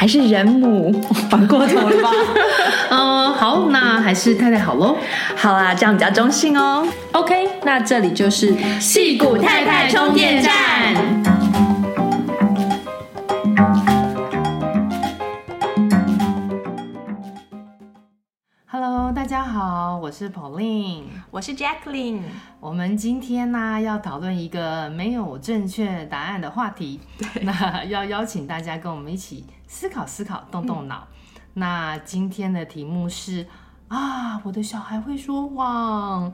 还是人母，反过头了吧？嗯，好，那还是太太好喽。好啦，这样比较中性哦。OK，那这里就是戏骨太太充电站。Hello，大家好，我是 Pauline，我是 Jacqueline。我们今天呢要讨论一个没有正确答案的话题，对，那要邀请大家跟我们一起。思考思考，动动脑。嗯、那今天的题目是啊，我的小孩会说谎。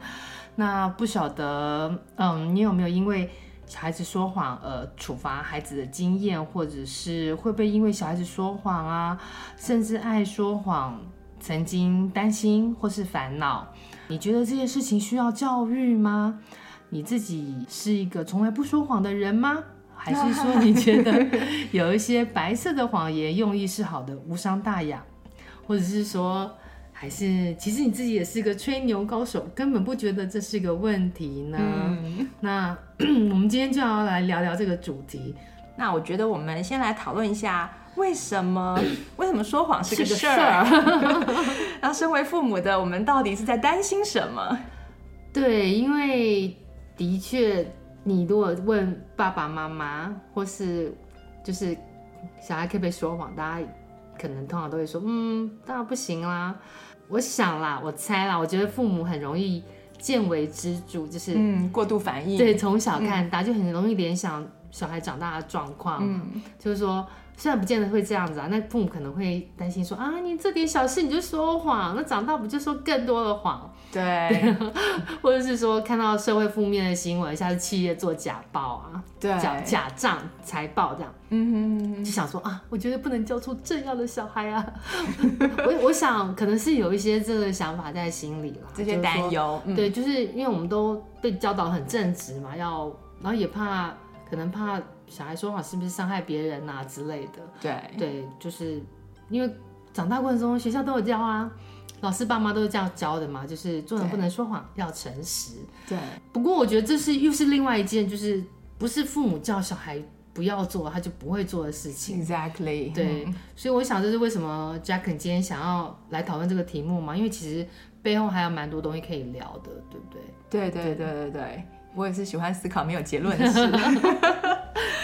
那不晓得，嗯，你有没有因为小孩子说谎而处罚孩子的经验，或者是会不会因为小孩子说谎啊，甚至爱说谎，曾经担心或是烦恼？你觉得这些事情需要教育吗？你自己是一个从来不说谎的人吗？还是说你觉得有一些白色的谎言用意是好的，无伤大雅，或者是说，还是其实你自己也是个吹牛高手，根本不觉得这是个问题呢？嗯、那 我们今天就要来聊聊这个主题。那我觉得我们先来讨论一下，为什么 为什么说谎是个事儿？然后 身为父母的我们到底是在担心什么？对，因为的确。你如果问爸爸妈妈，或是就是小孩可不可以说谎，大家可能通常都会说，嗯，当然不行啦。我想啦，我猜啦，我觉得父母很容易见微知著，就是嗯，过度反应。对，从小看大，就很容易联想小孩长大的状况，嗯，就是说。虽然不见得会这样子啊，那父母可能会担心说啊，你这点小事你就说谎，那长大不就说更多的谎？对，或者是说看到社会负面的新闻，像是企业做假报啊，对，假假账财报这样，嗯哼哼，就想说啊，我觉得不能教出这样的小孩啊。我我想可能是有一些这个想法在心里啦，这些担忧，嗯、对，就是因为我们都被教导很正直嘛，要，然后也怕，可能怕。小孩说谎是不是伤害别人啊之类的？对对，就是因为长大过程中学校都有教啊，老师爸妈都是这样教的嘛，就是做人不能说谎，要诚实。对。不过我觉得这是又是另外一件，就是不是父母叫小孩不要做，他就不会做的事情。Exactly。对，嗯、所以我想这是为什么 Jacqueline 今天想要来讨论这个题目嘛，因为其实背后还有蛮多东西可以聊的，对不对？对对对对对，我也是喜欢思考没有结论的事。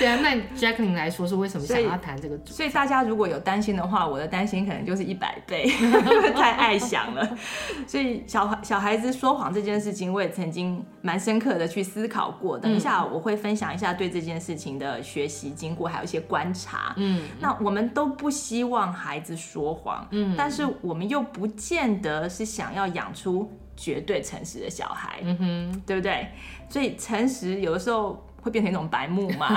对啊，那 Jacqueline 来说是为什么想要谈这个主题？所以大家如果有担心的话，我的担心可能就是一百倍，太爱想了。所以小孩小孩子说谎这件事情，我也曾经蛮深刻的去思考过。等一下我会分享一下对这件事情的学习经过，还有一些观察。嗯，那我们都不希望孩子说谎，嗯，但是我们又不见得是想要养出绝对诚实的小孩，嗯哼，对不对？所以诚实有的时候。会变成一种白目嘛？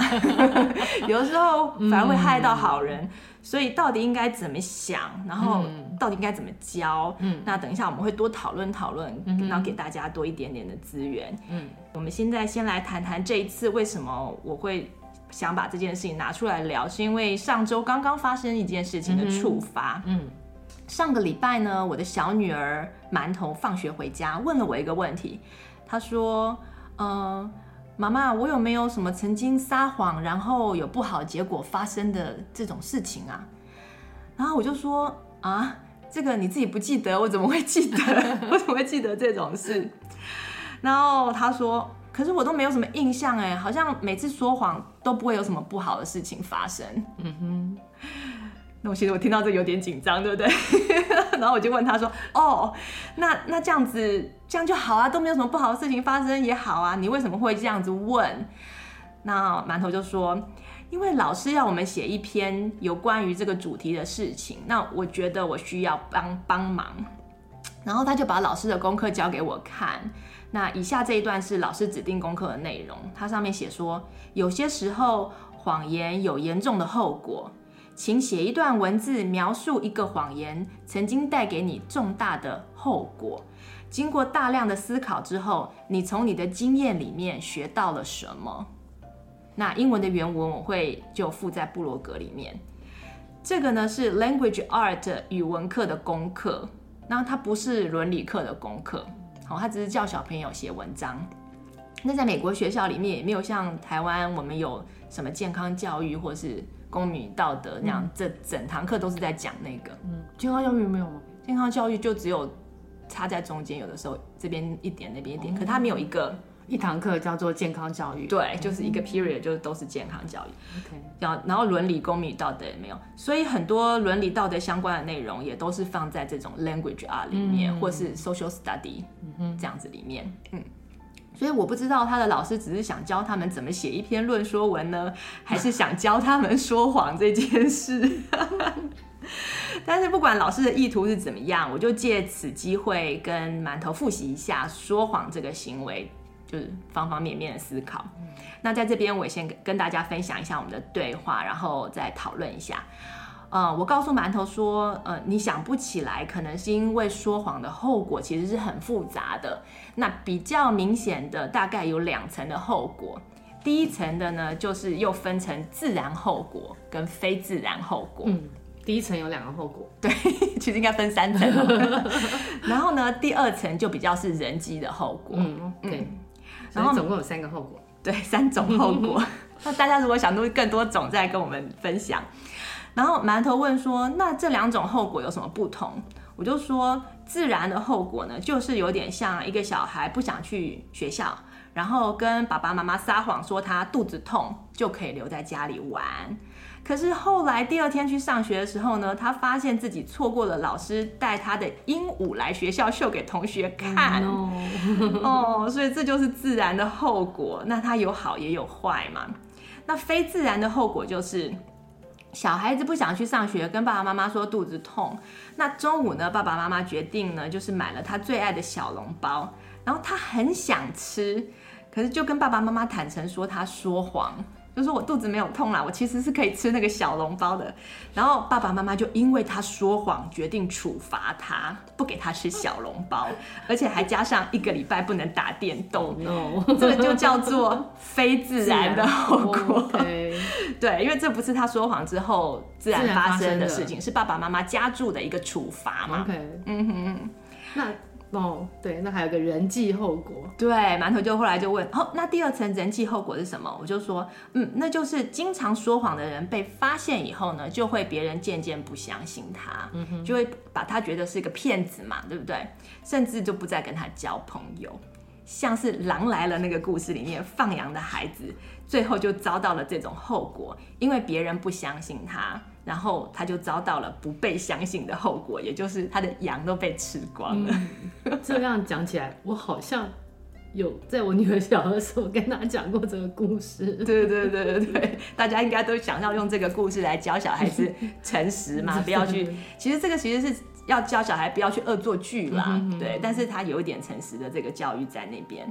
有的时候反而会害到好人，嗯、所以到底应该怎么想？然后到底应该怎么教？嗯，那等一下我们会多讨论讨论，嗯、然后给大家多一点点的资源。嗯，我们现在先来谈谈这一次为什么我会想把这件事情拿出来聊，是因为上周刚刚发生一件事情的触发。嗯，嗯上个礼拜呢，我的小女儿馒头放学回家问了我一个问题，她说：“嗯、呃。”妈妈，我有没有什么曾经撒谎，然后有不好结果发生的这种事情啊？然后我就说啊，这个你自己不记得，我怎么会记得？我怎么会记得这种事？然后他说，可是我都没有什么印象哎，好像每次说谎都不会有什么不好的事情发生。嗯哼，那我其实我听到这有点紧张，对不对？然后我就问他说：“哦，那那这样子这样就好啊，都没有什么不好的事情发生也好啊，你为什么会这样子问？”那馒头就说：“因为老师要我们写一篇有关于这个主题的事情，那我觉得我需要帮帮忙。”然后他就把老师的功课交给我看。那以下这一段是老师指定功课的内容，它上面写说：“有些时候谎言有严重的后果。”请写一段文字描述一个谎言曾经带给你重大的后果。经过大量的思考之后，你从你的经验里面学到了什么？那英文的原文我会就附在部落格里面。这个呢是 Language Art 语文课的功课，那它不是伦理课的功课，好，它只是叫小朋友写文章。那在美国学校里面也没有像台湾我们有什么健康教育或是。公民道德那样，嗯、这整堂课都是在讲那个。嗯，健康教育没有吗？健康教育就只有插在中间，有的时候这边一点，那边一点，可它没有一个一堂课叫做健康教育。对，就是一个 period，就是都是健康教育。OK，然后然后伦理、公民道德也没有，所以很多伦理道德相关的内容也都是放在这种 language art 里面，嗯、或是 social study 这样子里面。嗯。所以我不知道他的老师只是想教他们怎么写一篇论说文呢，还是想教他们说谎这件事。但是不管老师的意图是怎么样，我就借此机会跟馒头复习一下说谎这个行为，就是方方面面的思考。那在这边我也先跟大家分享一下我们的对话，然后再讨论一下。呃，我告诉馒头说，呃，你想不起来，可能是因为说谎的后果其实是很复杂的。那比较明显的大概有两层的后果。第一层的呢，就是又分成自然后果跟非自然后果。嗯，第一层有两个后果，对，其实应该分三层。然后呢，第二层就比较是人机的后果。嗯，对。然后总共有三个后果。对，三种后果。那大家如果想录更多种，再跟我们分享。然后馒头问说：“那这两种后果有什么不同？”我就说：“自然的后果呢，就是有点像一个小孩不想去学校，然后跟爸爸妈妈撒谎说他肚子痛，就可以留在家里玩。可是后来第二天去上学的时候呢，他发现自己错过了老师带他的鹦鹉来学校秀给同学看。哦，所以这就是自然的后果。那它有好也有坏嘛。那非自然的后果就是。”小孩子不想去上学，跟爸爸妈妈说肚子痛。那中午呢，爸爸妈妈决定呢，就是买了他最爱的小笼包，然后他很想吃，可是就跟爸爸妈妈坦诚说他说谎。就说我肚子没有痛啦，我其实是可以吃那个小笼包的。然后爸爸妈妈就因为他说谎，决定处罚他，不给他吃小笼包，而且还加上一个礼拜不能打电动。Oh, no. 这个就叫做非自然的后果。对，因为这不是他说谎之后自然发生的事情，是爸爸妈妈加注的一个处罚嘛。嗯哼，那。哦，对，那还有个人际后果。对，馒头就后来就问，哦，那第二层人际后果是什么？我就说，嗯，那就是经常说谎的人被发现以后呢，就会别人渐渐不相信他，就会把他觉得是一个骗子嘛，对不对？甚至就不再跟他交朋友。像是狼来了那个故事里面放羊的孩子，最后就遭到了这种后果，因为别人不相信他。然后他就遭到了不被相信的后果，也就是他的羊都被吃光了。嗯、这样讲起来，我好像有在我女儿小的时候跟她讲过这个故事。对对对对对，大家应该都想要用这个故事来教小孩子诚实嘛，不要去。其实这个其实是要教小孩不要去恶作剧啦，嗯、哼哼对。但是他有一点诚实的这个教育在那边。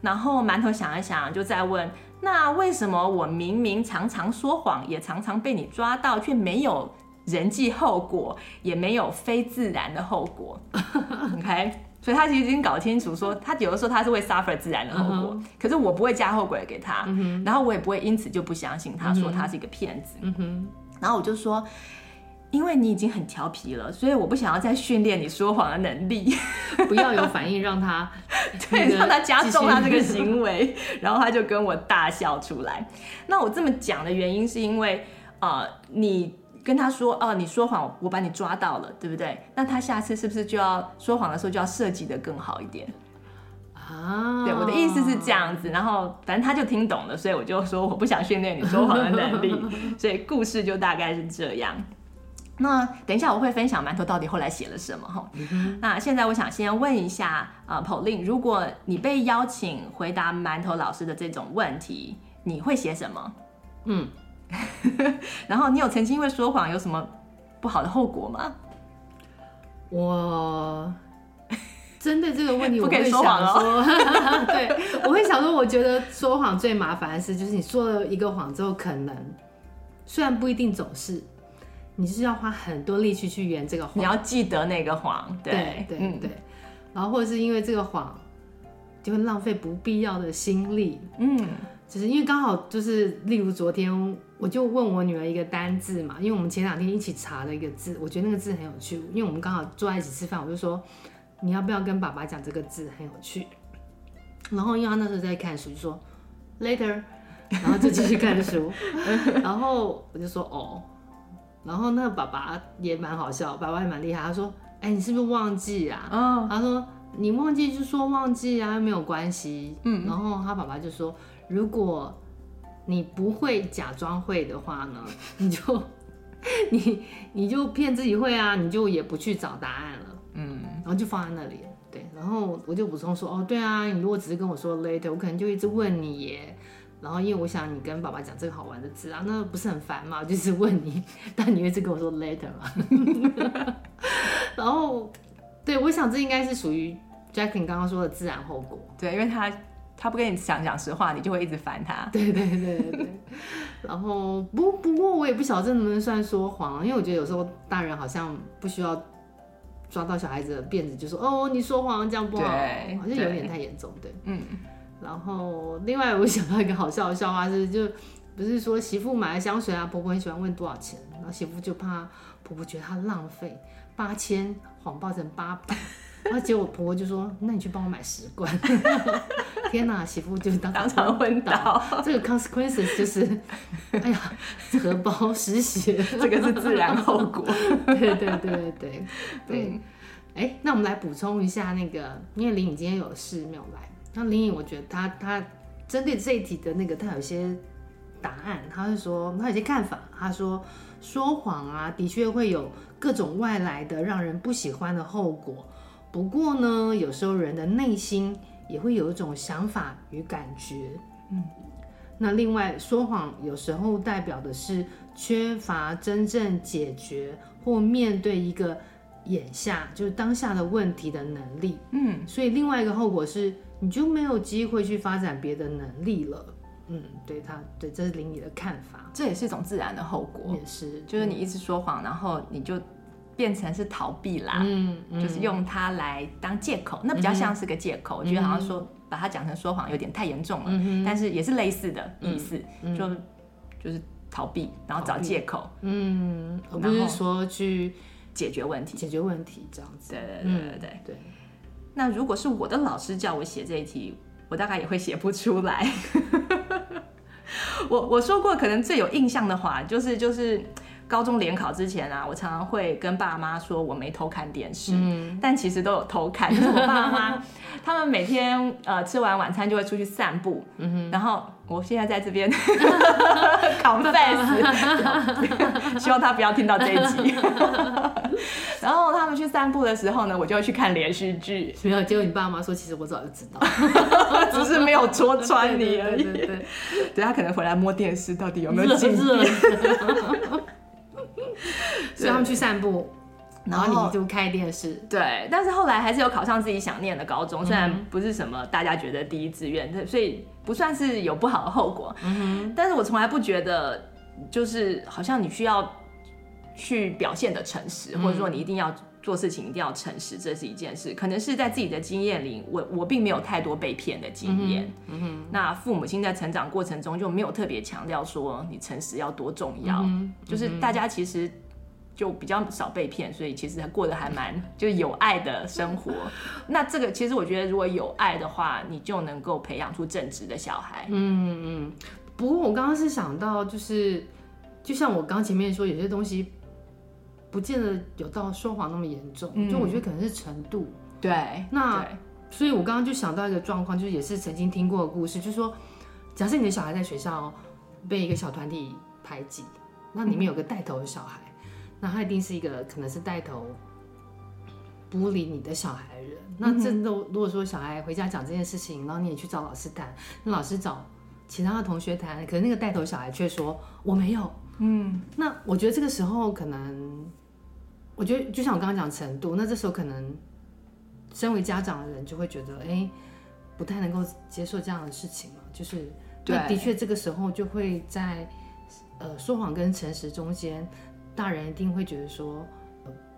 然后馒头想一想，就在问。那为什么我明明常常说谎，也常常被你抓到，却没有人际后果，也没有非自然的后果？OK，所以他其实已经搞清楚说，说他有的时候他是会 suffer 自然的后果，uh huh. 可是我不会加后果给他，uh huh. 然后我也不会因此就不相信他说他是一个骗子。Uh huh. 然后我就说。因为你已经很调皮了，所以我不想要再训练你说谎的能力。不要有反应，让他对，让他加重他这个行为，然后他就跟我大笑出来。那我这么讲的原因是因为，呃，你跟他说，哦、呃，你说谎，我把你抓到了，对不对？那他下次是不是就要说谎的时候就要设计的更好一点啊？对，我的意思是这样子。然后反正他就听懂了，所以我就说我不想训练你说谎的能力。所以故事就大概是这样。那等一下我会分享馒头到底后来写了什么哈。嗯、那现在我想先问一下呃，Pauline，如果你被邀请回答馒头老师的这种问题，你会写什么？嗯，然后你有曾经因为说谎有什么不好的后果吗？我针对这个问题，我会想说，说 对，我会想说，我觉得说谎最麻烦的事就是你说了一个谎之后，可能虽然不一定总是。你是要花很多力气去圆这个谎，你要记得那个谎，对。对对，然后或者是因为这个谎，就会浪费不必要的心力，嗯，就是因为刚好就是，例如昨天我就问我女儿一个单字嘛，因为我们前两天一起查了一个字，我觉得那个字很有趣，因为我们刚好坐在一起吃饭，我就说你要不要跟爸爸讲这个字很有趣，然后因为他那时候在看书，就说 later，然后就继续看书，然后我就说哦。然后那个爸爸也蛮好笑，爸爸也蛮厉害。他说：“哎，你是不是忘记啊？”哦、他说：“你忘记就说忘记啊，又没有关系。”嗯。然后他爸爸就说：“如果你不会假装会的话呢，你就你你就骗自己会啊，你就也不去找答案了。”嗯。然后就放在那里。对。然后我就补充说：“哦，对啊，你如果只是跟我说 later，我可能就一直问你耶。”然后，因为我想你跟爸爸讲这个好玩的字啊，那不是很烦吗？就是问你，但你一直跟我说 later 嘛。然后，对，我想这应该是属于 Jacqueline 刚刚说的自然后果。对，因为他他不跟你讲讲实话，你就会一直烦他。对对对对对。然后不不过我也不晓得这能不能算说谎，因为我觉得有时候大人好像不需要抓到小孩子的辫子，就说哦你说谎这样不好，好像有点太严重。对，对嗯。然后，另外我想到一个好笑的笑话是，就不是说媳妇买了香水啊，婆婆很喜欢问多少钱，然后媳妇就怕婆婆觉得她浪费，八千谎报成八百，然后结果婆婆就说：“那你去帮我买十罐。”天哪，媳妇就当当场昏倒。这个 consequences 就是，哎呀，荷包失血，这个是自然后果。对对对对对对。哎、嗯，那我们来补充一下那个，因为林颖今天有事没有来。那林颖，我觉得他他针对这一题的那个，他有些答案，他是说他有些看法。他说说谎啊，的确会有各种外来的让人不喜欢的后果。不过呢，有时候人的内心也会有一种想法与感觉。嗯，那另外说谎有时候代表的是缺乏真正解决或面对一个眼下就是当下的问题的能力。嗯，所以另外一个后果是。你就没有机会去发展别的能力了。嗯，对他，对，这是林你的看法，这也是一种自然的后果。也是，就是你一直说谎，然后你就变成是逃避啦。嗯，嗯，就是用它来当借口，那比较像是个借口。嗯、我觉得好像说把它讲成说谎有点太严重了，嗯、但是也是类似的意思，嗯、就就是逃避，然后找借口。嗯，而不是说去解决问题，解决问题这样子。对对对对对那如果是我的老师叫我写这一题，我大概也会写不出来。我我说过，可能最有印象的话，就是就是高中联考之前啊，我常常会跟爸妈说我没偷看电视，嗯、但其实都有偷看。就是我爸妈 他们每天呃吃完晚餐就会出去散步，嗯、然后我现在在这边 confess，希望他不要听到这一集。然后他们去散步的时候呢，我就会去看连续剧。没有，结果你爸妈说，其实我早就知道，只是没有戳穿你而已。对，对，对，对，他可能回来摸电视，到底有没有进热？所以他们去散步，然后你就开电视。对，但是后来还是有考上自己想念的高中，虽然不是什么大家觉得第一志愿，所以不算是有不好的后果。嗯哼，但是我从来不觉得，就是好像你需要。去表现的诚实，或者说你一定要做事情一定要诚实，这是一件事。可能是在自己的经验里，我我并没有太多被骗的经验。嗯哼，那父母亲在成长过程中就没有特别强调说你诚实要多重要。嗯，就是大家其实就比较少被骗，所以其实过得还蛮就是有爱的生活。那这个其实我觉得如果有爱的话，你就能够培养出正直的小孩。嗯嗯。不过我刚刚是想到，就是就像我刚前面说，有些东西。不见得有到说谎那么严重，嗯、就我觉得可能是程度。对，那对所以，我刚刚就想到一个状况，就是也是曾经听过的故事，就是说，假设你的小孩在学校被一个小团体排挤，那里面有个带头的小孩，嗯、那他一定是一个可能是带头不理你的小孩的人。那真的，如果说小孩回家讲这件事情，然后你也去找老师谈，那老师找其他的同学谈，可是那个带头小孩却说我没有。嗯，那我觉得这个时候可能，我觉得就像我刚刚讲程度，那这时候可能身为家长的人就会觉得，哎，不太能够接受这样的事情嘛，就是，那，的确这个时候就会在呃说谎跟诚实中间，大人一定会觉得说。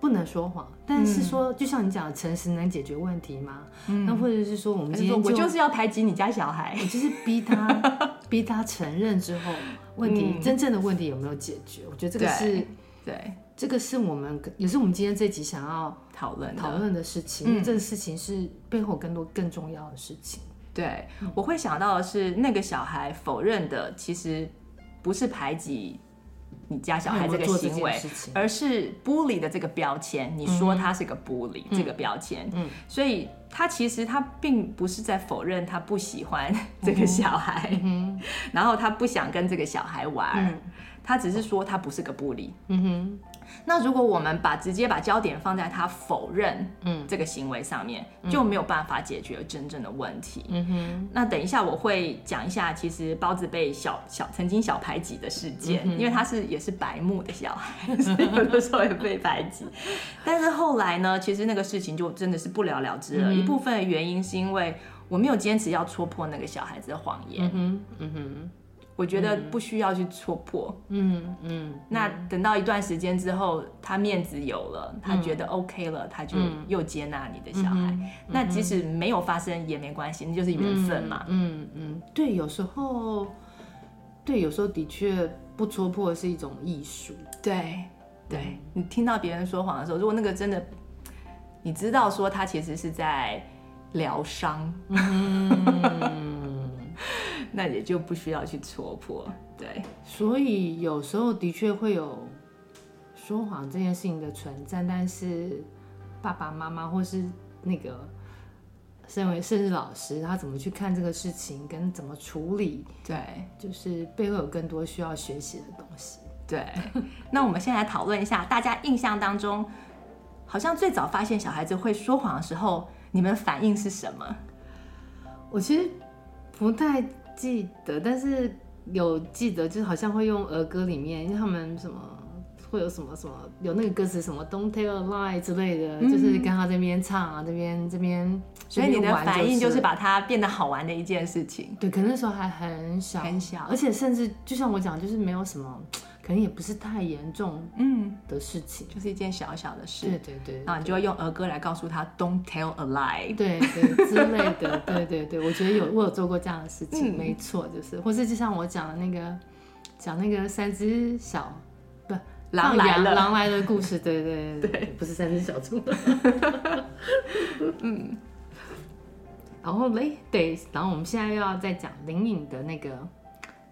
不能说谎，但是说，嗯、就像你讲的，诚实能解决问题吗？嗯、那或者是说，我们今天就我就是要排挤你家小孩，我就是逼他，逼他承认之后，问题、嗯、真正的问题有没有解决？我觉得这个是对，对这个是我们也是我们今天这集想要讨论讨论的事情，这个事情是背后更多更重要的事情。对，我会想到的是，那个小孩否认的其实不是排挤。你家小孩这个行为，而是 bully 的这个标签，你说他是个 bully、嗯、这个标签，嗯，所以他其实他并不是在否认他不喜欢这个小孩，嗯、然后他不想跟这个小孩玩，嗯、他只是说他不是个 bully，嗯哼。那如果我们把直接把焦点放在他否认嗯这个行为上面，嗯、就没有办法解决真正的问题。嗯哼。那等一下我会讲一下，其实包子被小小曾经小排挤的事件，嗯、因为他是也是白目的小孩，所以有的时候也被排挤。但是后来呢，其实那个事情就真的是不了了之了。嗯、一部分的原因是因为我没有坚持要戳破那个小孩子的谎言。嗯哼。嗯哼我觉得不需要去戳破，嗯嗯。嗯，那等到一段时间之后，他面子有了，他觉得 OK 了，他就又接纳你的小孩。那即使没有发生也没关系，那就是缘分嘛。嗯嗯，嗯，对，有时候，对，有时候的确不戳破是一种艺术。对，对，你听到别人说谎的时候，如果那个真的，你知道说他其实是在疗伤。嗯 那也就不需要去戳破，对。所以有时候的确会有说谎这件事情的存在，但是爸爸妈妈或是那个身为甚至老师，他怎么去看这个事情，跟怎么处理，对，就是背后有更多需要学习的东西。对。那我们先来讨论一下，大家印象当中，好像最早发现小孩子会说谎的时候，你们反应是什么？我其实不太。记得，但是有记得，就是好像会用儿歌里面，因为他们什么会有什么什么有那个歌词什么 "Don't tell a lie" 之类的，嗯、就是跟他这边唱啊，这边这边，所以你的反应就是把它变得好玩的一件事情。对，可能那时候还很小，很小，而且甚至就像我讲，就是没有什么。可能也不是太严重，嗯。的事情，嗯，就是一件小小的事。对对对，然后你就会用儿歌来告诉他，Don't tell a lie，对对之类的，对对对，我觉得有我有做过这样的事情，嗯、没错，就是，或是就像我讲的那个，讲那个三只小不狼来了。狼来的故事，对对对，对。不是三只小猪，嗯，然后嘞，对，然后我们现在又要再讲林颖的那个。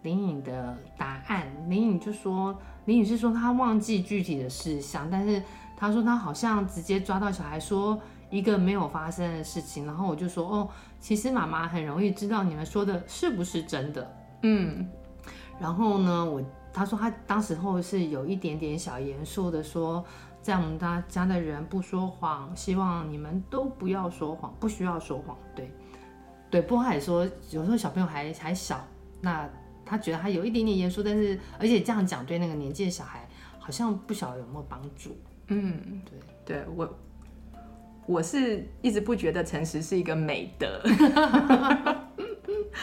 林颖的答案，林颖就说，林颖是说他忘记具体的事项，但是他说他好像直接抓到小孩说一个没有发生的事情，然后我就说哦，其实妈妈很容易知道你们说的是不是真的，嗯，然后呢，我他说他当时候是有一点点小严肃的说，在我们大家的人不说谎，希望你们都不要说谎，不需要说谎，对，对，波海说有时候小朋友还还小，那。他觉得他有一点点严肃，但是而且这样讲对那个年纪的小孩好像不晓得有没有帮助。嗯，对，对我我是一直不觉得诚实是一个美德。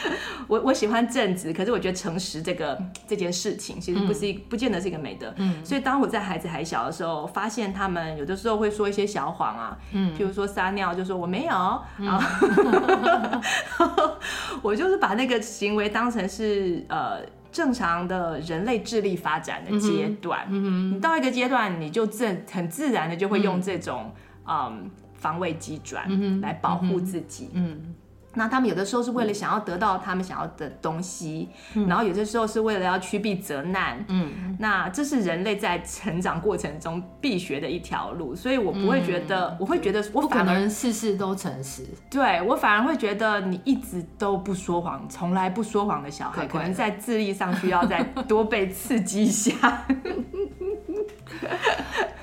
我 我喜欢正直，可是我觉得诚实这个这件事情其实不是一、嗯、不见得是一个美德。嗯，所以当我在孩子还小的时候，发现他们有的时候会说一些小谎啊，嗯，譬如说撒尿就说我没有，嗯、然后 我就是把那个行为当成是呃正常的人类智力发展的阶段。嗯哼，你到一个阶段，你就自很自然的就会用这种嗯防卫机转来保护自己。嗯。嗯那他们有的时候是为了想要得到他们想要的东西，嗯、然后有的时候是为了要趋避责难。嗯，那这是人类在成长过程中必学的一条路，所以我不会觉得，嗯、我会觉得我反而事事都诚实。对，我反而会觉得你一直都不说谎，从来不说谎的小孩，可能在智力上需要再多被刺激一下。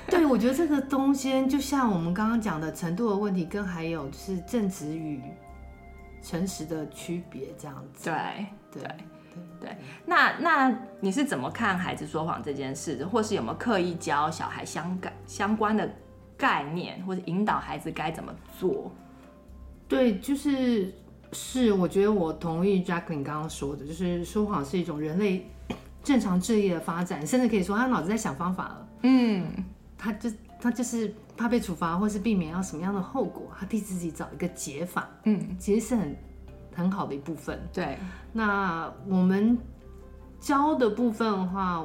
对，我觉得这个东西就像我们刚刚讲的程度的问题，跟还有就是正直与诚实的区别这样子。对对对对。那那你是怎么看孩子说谎这件事，或是有没有刻意教小孩相感相关的概念，或者引导孩子该怎么做？对，就是是，我觉得我同意 Jacqueline 刚刚说的，就是说谎是一种人类 正常智力的发展，甚至可以说他脑子在想方法了。嗯，他就他就是怕被处罚，或是避免要什么样的后果，他替自己找一个解法。嗯，其实是很很好的一部分。对，那我们教的部分的话，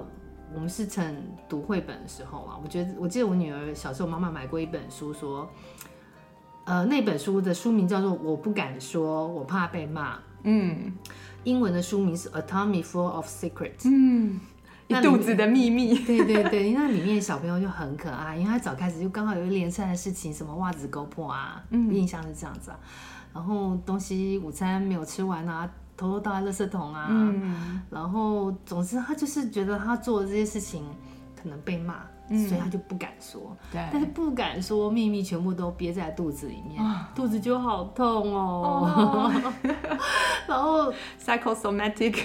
我们是趁读绘本的时候啊，我觉得我记得我女儿小时候，妈妈买过一本书，说，呃，那本书的书名叫做《我不敢说，我怕被骂》。嗯，英文的书名是《A Tommy Full of Secrets》。嗯。一肚子的秘密，对对对，因为里面小朋友就很可爱，因为他早开始就刚好有一连串的事情，什么袜子勾破啊，嗯，印象是这样子啊，然后东西午餐没有吃完啊，偷偷倒在垃圾桶啊，嗯，然后总之他就是觉得他做的这些事情可能被骂。所以他就不敢说，对，但是不敢说秘密全部都憋在肚子里面，肚子就好痛哦。然后 psychosomatic，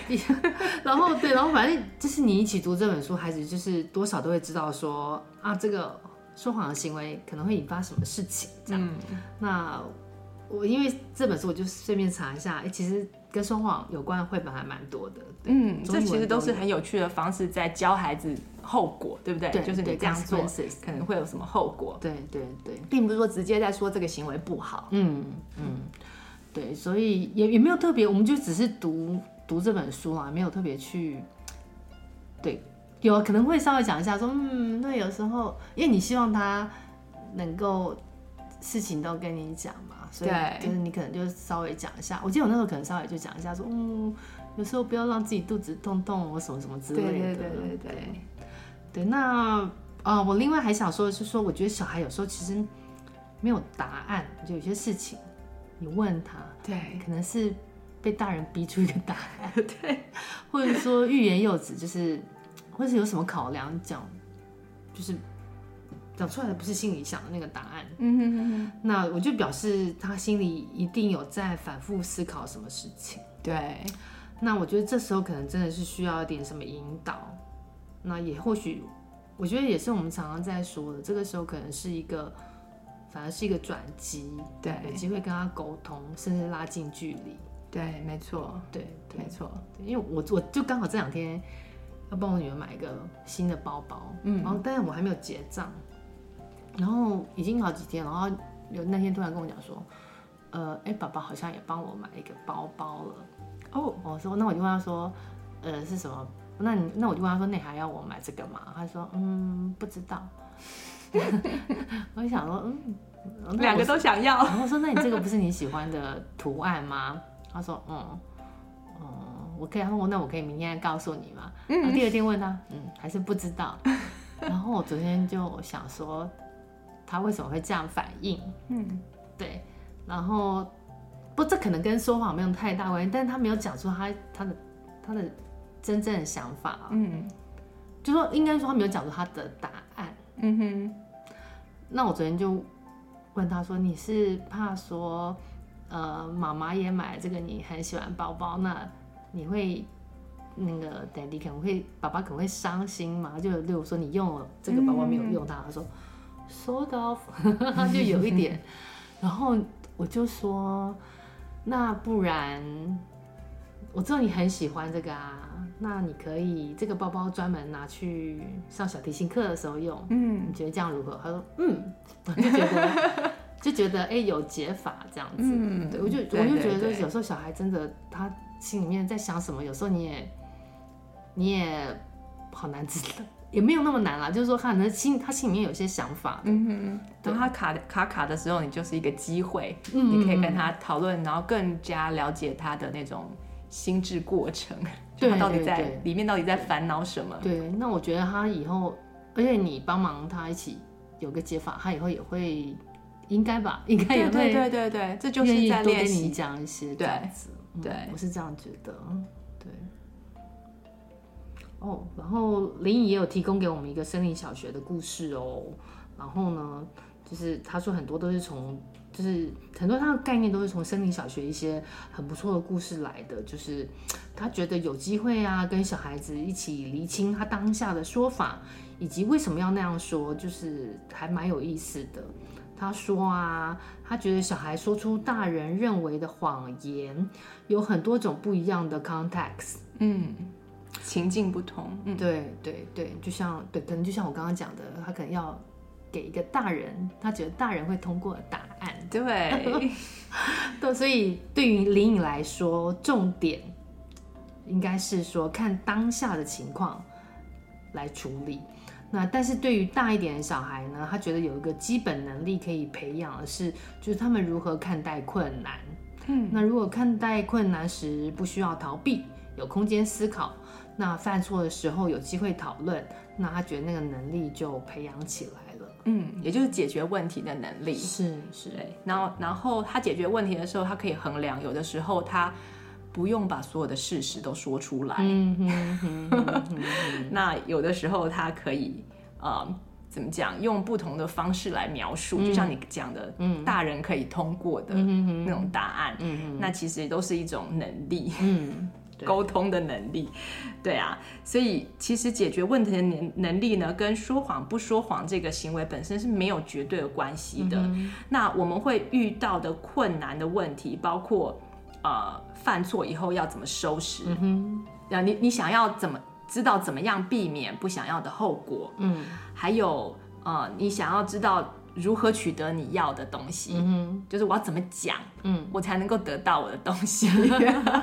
然后对，然后反正就是你一起读这本书，孩子就是多少都会知道说啊，这个说谎的行为可能会引发什么事情这样。那我因为这本书，我就顺便查一下，哎，其实跟说谎有关的绘本还蛮多的。嗯，这其实都是很有趣的方式，在教孩子后果，对不对？对，就是你这样做可能会有什么后果？对对对，并不是说直接在说这个行为不好。嗯嗯，对，所以也也没有特别，我们就只是读读这本书啊，没有特别去。对，有可能会稍微讲一下说，嗯，那有时候因为你希望他能够事情都跟你讲嘛，所以就是你可能就稍微讲一下。我记得我那时候可能稍微就讲一下说，嗯。有时候不要让自己肚子痛痛，或什么什么之类的。对对对对对。对，那啊、呃，我另外还想说的是说，我觉得小孩有时候其实没有答案，就有些事情你问他，对，可能是被大人逼出一个答案，对，或者说欲言又止，就是或是有什么考量讲，就是讲出来的不是心里想的那个答案。嗯哼哼哼。那我就表示他心里一定有在反复思考什么事情。对。那我觉得这时候可能真的是需要一点什么引导，那也或许，我觉得也是我们常常在说的，这个时候可能是一个，反而是一个转机，对，有机会跟他沟通，甚至拉近距离。对，没错，对，对没错，因为我我就刚好这两天要帮我女儿买一个新的包包，嗯，然后但是我还没有结账，然后已经好几天，然后有那天突然跟我讲说，呃，哎，爸爸好像也帮我买一个包包了。哦，我说那我就问他说，呃，是什么？那你那我就问他说，那你还要我买这个吗？他说，嗯，不知道。我就想说，嗯，两个都想要。然后我说，那你这个不是你喜欢的图案吗？他说，嗯，嗯，我可以。他说，那我可以明天告诉你吗？然后第二天问他，嗯，还是不知道。然后我昨天就想说，他为什么会这样反应？嗯，对，然后。不，这可能跟说谎没有太大关系，但是他没有讲出他他的他的真正的想法，嗯，就说应该说他没有讲出他的答案，嗯哼。那我昨天就问他说：“你是怕说，呃，妈妈也买这个你很喜欢包包，那你会那个 Daddy 可能会爸爸可能会伤心吗？就例如说你用了这个包包没有用它，嗯、他说 sort of，就有一点，然后我就说。”那不然，我知道你很喜欢这个啊，那你可以这个包包专门拿去上小提琴课的时候用，嗯，你觉得这样如何？他说，嗯，就觉得就觉得哎、欸、有解法这样子，嗯，对，我就我就觉得就是有时候小孩真的他心里面在想什么，有时候你也你也好难知道。也没有那么难啦，就是说他可能心他心里面有些想法，嗯哼，等他卡卡卡的时候，你就是一个机会，嗯，你可以跟他讨论，然后更加了解他的那种心智过程，对，他到底在里面到底在烦恼什么？对，那我觉得他以后，而且你帮忙他一起有个解法，他以后也会应该吧，应该也会，对对对对，这就是在练习你讲一些，对对，我是这样觉得，对。哦，然后林颖也有提供给我们一个森林小学的故事哦。然后呢，就是他说很多都是从，就是很多他的概念都是从森林小学一些很不错的故事来的。就是他觉得有机会啊，跟小孩子一起厘清他当下的说法，以及为什么要那样说，就是还蛮有意思的。他说啊，他觉得小孩说出大人认为的谎言，有很多种不一样的 context，嗯，情境不同，嗯，对对对，就像对，可能就像我刚刚讲的，他可能要给一个大人，他觉得大人会通过的答案，对，对，所以对于林颖来说，重点应该是说看当下的情况来处理。那但是对于大一点的小孩呢，他觉得有一个基本能力可以培养的是，就是他们如何看待困难。嗯，那如果看待困难时不需要逃避，有空间思考，那犯错的时候有机会讨论，那他觉得那个能力就培养起来了。嗯，也就是解决问题的能力。是是，对。然后然后他解决问题的时候，他可以衡量，有的时候他。不用把所有的事实都说出来。嗯哼哼哼哼 那有的时候他可以，呃，怎么讲？用不同的方式来描述，嗯、就像你讲的，嗯，大人可以通过的那种答案。嗯那其实都是一种能力，嗯，沟通的能力。对啊，所以其实解决问题的能能力呢，跟说谎不说谎这个行为本身是没有绝对的关系的。嗯、那我们会遇到的困难的问题，包括。呃，犯错以后要怎么收拾？嗯哼，你你想要怎么知道怎么样避免不想要的后果？嗯，还有呃，你想要知道如何取得你要的东西？嗯，就是我要怎么讲，嗯，我才能够得到我的东西。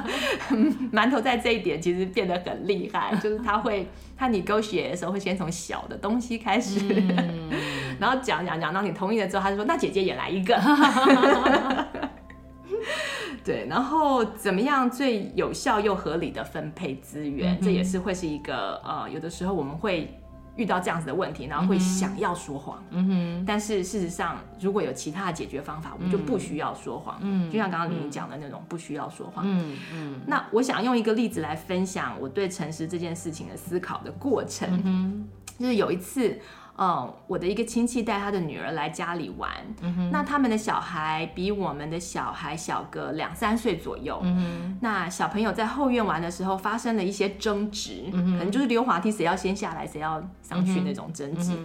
馒头在这一点其实变得很厉害，就是他会他 negotiate 的时候会先从小的东西开始，嗯、然后讲讲讲，到你同意了之后，他就说那姐姐也来一个。对，然后怎么样最有效又合理的分配资源，嗯、这也是会是一个呃，有的时候我们会遇到这样子的问题，然后会想要说谎，嗯哼，但是事实上如果有其他的解决方法，我们就不需要说谎，嗯，就像刚刚林讲的那种不需要说谎，嗯嗯。那我想用一个例子来分享我对诚实这件事情的思考的过程，嗯，就是有一次。嗯，我的一个亲戚带他的女儿来家里玩，嗯、那他们的小孩比我们的小孩小个两三岁左右。那小朋友在后院玩的时候发生了一些争执，嗯、可能就是溜滑梯谁要先下来谁要上去那种争执。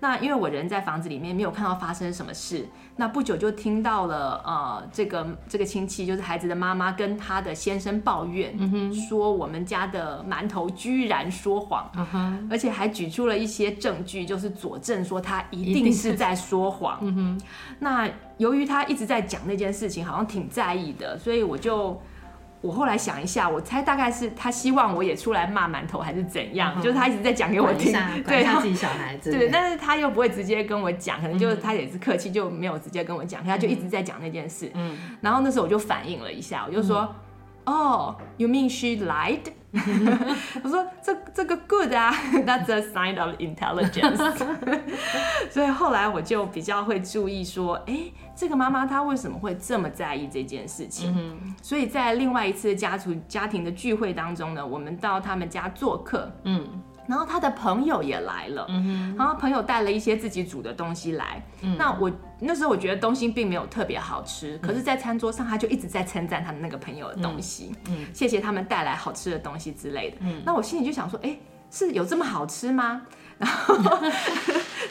那因为我人在房子里面，没有看到发生什么事。那不久就听到了，呃，这个这个亲戚就是孩子的妈妈跟他的先生抱怨，嗯、说我们家的馒头居然说谎，嗯、而且还举出了一些证据，就是佐证说他一定是在说谎。嗯、那由于他一直在讲那件事情，好像挺在意的，所以我就。我后来想一下，我猜大概是他希望我也出来骂馒头，还是怎样？嗯、就是他一直在讲给我听，对，他自己小孩子，对，但是他又不会直接跟我讲，可能就是他也是客气，就没有直接跟我讲，他就一直在讲那件事。嗯，然后那时候我就反应了一下，我就说。嗯哦、oh，You mean she lied？我说这这个 good 啊，That's a sign of intelligence。所以后来我就比较会注意说，哎，这个妈妈她为什么会这么在意这件事情？所以在另外一次家族家庭的聚会当中呢，我们到他们家做客，嗯。然后他的朋友也来了，嗯、然后朋友带了一些自己煮的东西来。嗯、那我那时候我觉得东西并没有特别好吃，嗯、可是，在餐桌上他就一直在称赞他的那个朋友的东西，谢谢他们带来好吃的东西之类的。嗯，那我心里就想说，哎，是有这么好吃吗？然后，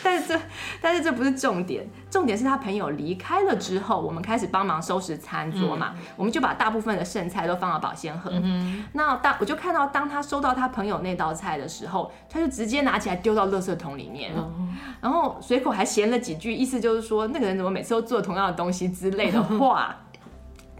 但是这，但是这不是重点，重点是他朋友离开了之后，我们开始帮忙收拾餐桌嘛，嗯、我们就把大部分的剩菜都放到保鲜盒。嗯、那当我就看到，当他收到他朋友那道菜的时候，他就直接拿起来丢到垃圾桶里面，嗯、然后随口还闲了几句，意思就是说那个人怎么每次都做同样的东西之类的话。嗯、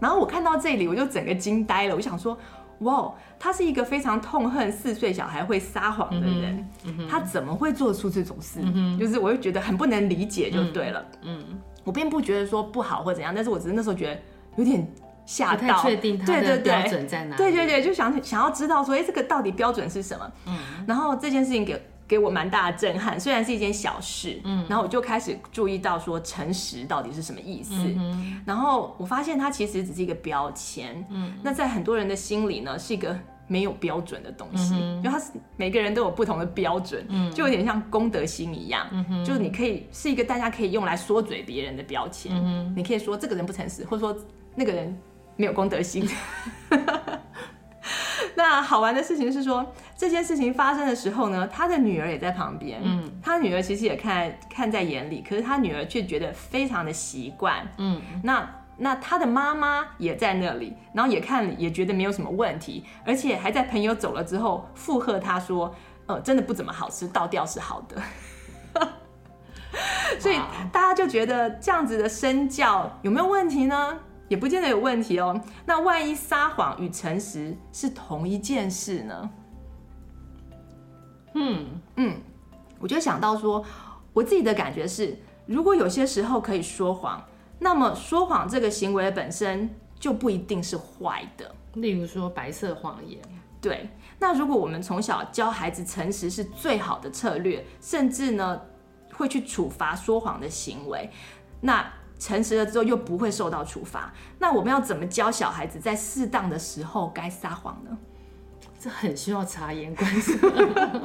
然后我看到这里，我就整个惊呆了，我想说。哇，他是一个非常痛恨四岁小孩会撒谎的人，嗯嗯、他怎么会做出这种事？嗯、就是我就觉得很不能理解，就对了。嗯，嗯我并不觉得说不好或怎样，但是我只是那时候觉得有点吓到。确定他的标准在哪里？对对对，就想想要知道说，哎，这个到底标准是什么？嗯，然后这件事情给。给我蛮大的震撼，虽然是一件小事，嗯，然后我就开始注意到说诚实到底是什么意思，嗯，然后我发现它其实只是一个标签，嗯，那在很多人的心里呢，是一个没有标准的东西，因为他是每个人都有不同的标准，嗯，就有点像公德心一样，就是你可以是一个大家可以用来说嘴别人的标签，嗯，你可以说这个人不诚实，或者说那个人没有公德心。那好玩的事情是说，这件事情发生的时候呢，他的女儿也在旁边，嗯，他女儿其实也看看在眼里，可是他女儿却觉得非常的习惯，嗯，那。那他的妈妈也在那里，然后也看也觉得没有什么问题，而且还在朋友走了之后附和他说：“呃，真的不怎么好吃，倒掉是好的。”所以大家就觉得这样子的身教有没有问题呢？也不见得有问题哦。那万一撒谎与诚实是同一件事呢？嗯嗯，我就想到说，我自己的感觉是，如果有些时候可以说谎。那么说谎这个行为本身就不一定是坏的，例如说白色谎言。对，那如果我们从小教孩子诚实是最好的策略，甚至呢会去处罚说谎的行为，那诚实了之后又不会受到处罚，那我们要怎么教小孩子在适当的时候该撒谎呢？这很需要察言观色。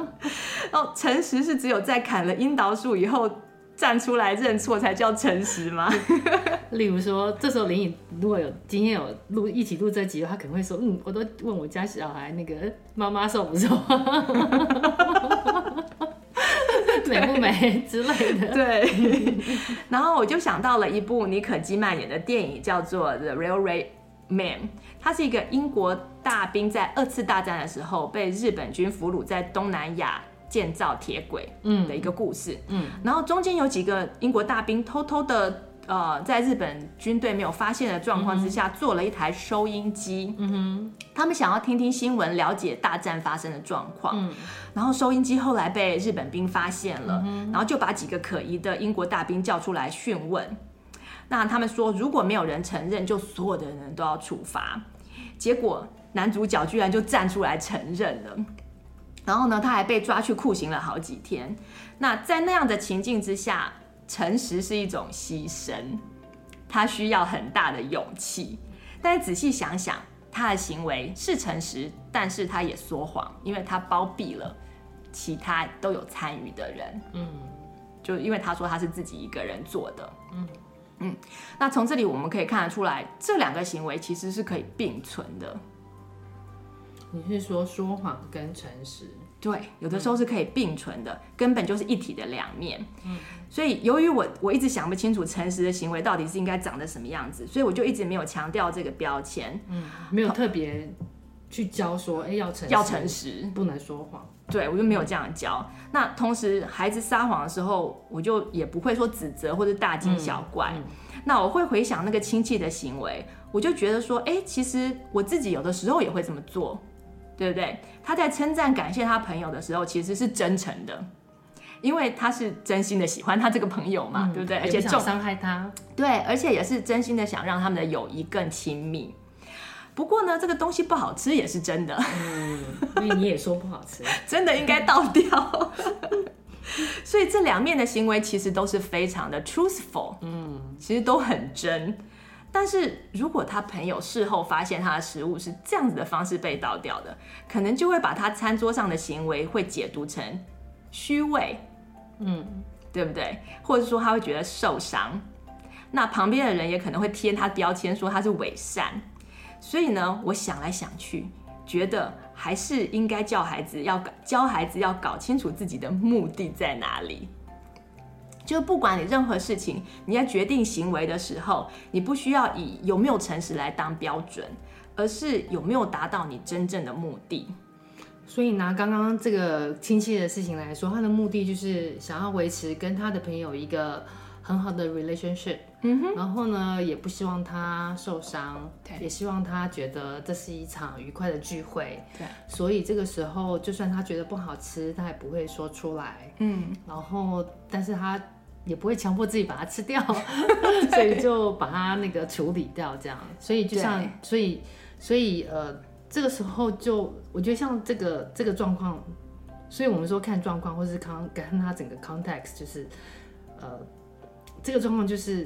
哦，诚实是只有在砍了樱桃树以后。站出来认错才叫诚实吗？例如说，这时候林颖如果有今天有录一起录这集，他可能会说：“嗯，我都问我家小孩那个妈妈瘦不瘦，美不美之类的。”对。然后我就想到了一部妮可基曼演的电影，叫做《The Railway Man》。他是一个英国大兵，在二次大战的时候被日本军俘虏在东南亚。建造铁轨，嗯，的一个故事，嗯，然后中间有几个英国大兵偷偷的，呃，在日本军队没有发现的状况之下，做了一台收音机，嗯哼，他们想要听听新闻，了解大战发生的状况，嗯，然后收音机后来被日本兵发现了，嗯然后就把几个可疑的英国大兵叫出来讯问，那他们说如果没有人承认，就所有的人都要处罚，结果男主角居然就站出来承认了。然后呢，他还被抓去酷刑了好几天。那在那样的情境之下，诚实是一种牺牲，他需要很大的勇气。但是仔细想想，他的行为是诚实，但是他也说谎，因为他包庇了其他都有参与的人。嗯，就因为他说他是自己一个人做的。嗯嗯。那从这里我们可以看得出来，这两个行为其实是可以并存的。你是说说谎跟诚实？对，有的时候是可以并存的，嗯、根本就是一体的两面。嗯，所以由于我我一直想不清楚诚实的行为到底是应该长得什么样子，所以我就一直没有强调这个标签。嗯，没有特别去教说，哎，要诚实，要诚实，不能说谎。对，我就没有这样教。嗯、那同时，孩子撒谎的时候，我就也不会说指责或者大惊小怪。嗯嗯、那我会回想那个亲戚的行为，我就觉得说，哎，其实我自己有的时候也会这么做。对不对？他在称赞、感谢他朋友的时候，其实是真诚的，因为他是真心的喜欢他这个朋友嘛，嗯、对不对？而且不想伤害他，对，而且也是真心的想让他们的友谊更亲密。不过呢，这个东西不好吃也是真的，嗯，因为你也说不好吃，真的应该倒掉。所以这两面的行为其实都是非常的 truthful，嗯，其实都很真。但是如果他朋友事后发现他的食物是这样子的方式被倒掉的，可能就会把他餐桌上的行为会解读成虚伪，嗯，对不对？或者说他会觉得受伤，那旁边的人也可能会贴他标签说他是伪善。所以呢，我想来想去，觉得还是应该教孩子要教孩子要搞清楚自己的目的在哪里。就不管你任何事情，你在决定行为的时候，你不需要以有没有诚实来当标准，而是有没有达到你真正的目的。所以拿刚刚这个亲戚的事情来说，他的目的就是想要维持跟他的朋友一个很好的 relationship，嗯哼，然后呢，也不希望他受伤，对。也希望他觉得这是一场愉快的聚会，对，所以这个时候就算他觉得不好吃，他也不会说出来，嗯，然后但是他。也不会强迫自己把它吃掉，所以就把它那个处理掉，这样。所以就像，所以，所以呃，这个时候就我觉得像这个这个状况，所以我们说看状况，或是看看他整个 context，就是呃，这个状况就是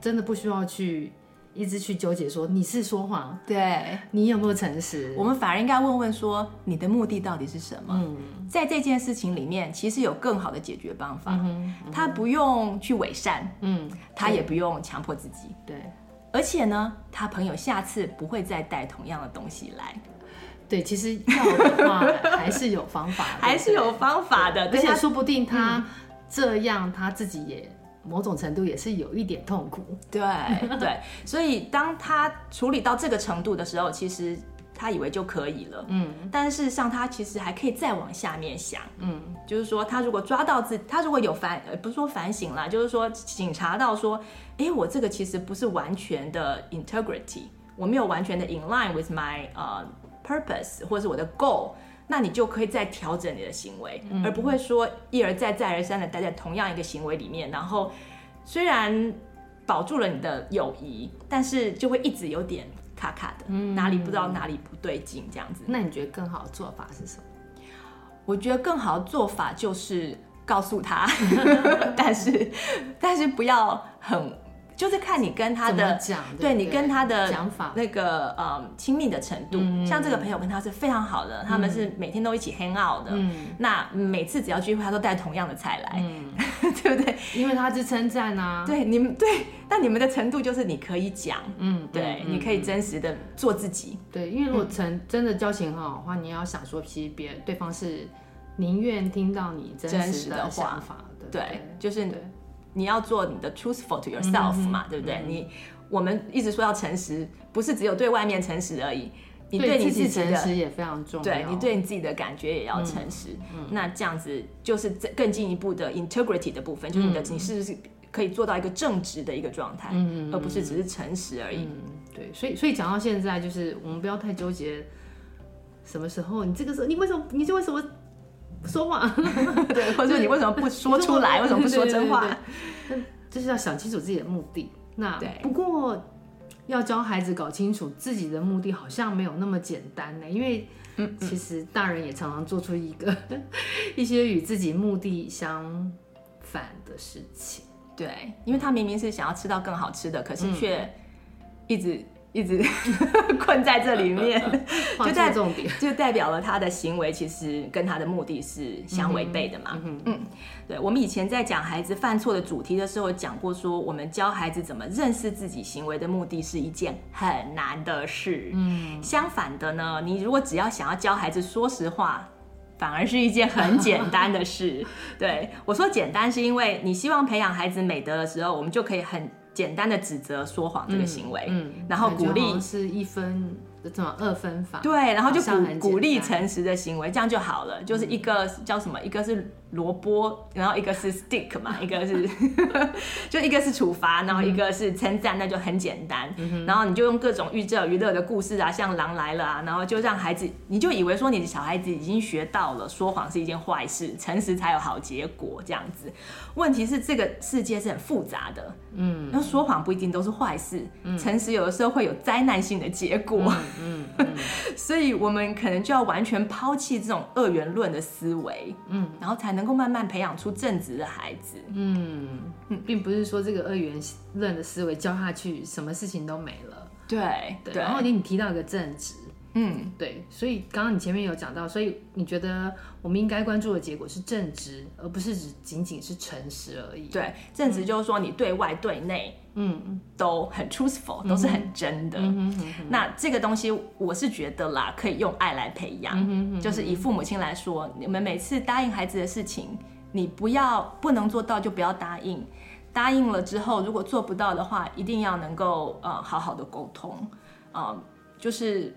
真的不需要去一直去纠结说你是说谎，对，你有没有诚实？我们反而应该问问说你的目的到底是什么？嗯，在这件事情里面，其实有更好的解决方法。嗯嗯、他不用去伪善，嗯，他也不用强迫自己，对。而且呢，他朋友下次不会再带同样的东西来。对，其实要的话还是有方法，还是有方法的。而且说不定他这样他自己也。某种程度也是有一点痛苦，对 对，所以当他处理到这个程度的时候，其实他以为就可以了，嗯，但事实上他其实还可以再往下面想，嗯，就是说他如果抓到自，他如果有反，呃，不是说反省啦，就是说警察到说，哎，我这个其实不是完全的 integrity，我没有完全的 in line with my 呃、uh, purpose 或者是我的 goal。那你就可以再调整你的行为，嗯、而不会说一而再、再而三的待在同样一个行为里面，然后虽然保住了你的友谊，但是就会一直有点卡卡的，嗯、哪里不知道哪里不对劲这样子。那你觉得更好的做法是什么？我觉得更好的做法就是告诉他，但是但是不要很。就是看你跟他的讲，对你跟他的讲法。那个呃亲密的程度，像这个朋友跟他是非常好的，他们是每天都一起 hang out 的，那每次只要聚会，他都带同样的菜来，嗯。对不对？因为他是称赞啊，对你们对，但你们的程度就是你可以讲，嗯，对，你可以真实的做自己，对，因为如果真真的交情很好的话，你要想说，其实别对方是宁愿听到你真实的想法的，对，就是。你要做你的 truthful to yourself 嘛，对不对？你我们一直说要诚实，不是只有对外面诚实而已，你对你自己的诚实也非常重要。对，你对你自己的感觉也要诚实。那这样子就是更进一步的 integrity 的部分，就是你的你是不是可以做到一个正直的一个状态，而不是只是诚实而已。对，所以所以讲到现在，就是我们不要太纠结什么时候你这个时候你为什么你就为什么。说谎，对，或者你为什么不说出来？为什么不说真话？就是要想清楚自己的目的。那不过要教孩子搞清楚自己的目的，好像没有那么简单呢。因为其实大人也常常做出一个 一些与自己目的相反的事情。对，因为他明明是想要吃到更好吃的，可是却一直。一直 困在这里面，就代重点，就代表了他的行为其实跟他的目的是相违背的嘛。嗯，嗯，嗯，对，我们以前在讲孩子犯错的主题的时候讲过，说我们教孩子怎么认识自己行为的目的是一件很难的事。嗯，相反的呢，你如果只要想要教孩子说实话，反而是一件很简单的事。对，我说简单，是因为你希望培养孩子美德的时候，我们就可以很。简单的指责说谎这个行为，嗯，嗯，然后鼓励是一分。怎么二分法，对，然后就鼓鼓励诚实的行为，这样就好了。就是一个叫什么，一个是萝卜，然后一个是 stick 嘛，一个是 就一个是处罚，然后一个是称赞，那就很简单。然后你就用各种寓教于乐的故事啊，像狼来了啊，然后就让孩子，你就以为说你的小孩子已经学到了说谎是一件坏事，诚实才有好结果这样子。问题是这个世界是很复杂的，嗯，然后说谎不一定都是坏事，诚实有的时候会有灾难性的结果。嗯，嗯，所以我们可能就要完全抛弃这种二元论的思维，嗯，然后才能够慢慢培养出正直的孩子。嗯，并不是说这个二元论的思维教下去，什么事情都没了。对，对。然后你你提到一个正直，嗯，对。所以刚刚你前面有讲到，所以你觉得我们应该关注的结果是正直，而不是只仅仅是诚实而已。对，正直就是说你对外对内。嗯，都很 truthful，都是很真的。那这个东西，我是觉得啦，可以用爱来培养。就是以父母亲来说，你们每次答应孩子的事情，你不要不能做到就不要答应。答应了之后，如果做不到的话，一定要能够呃好好的沟通。呃，就是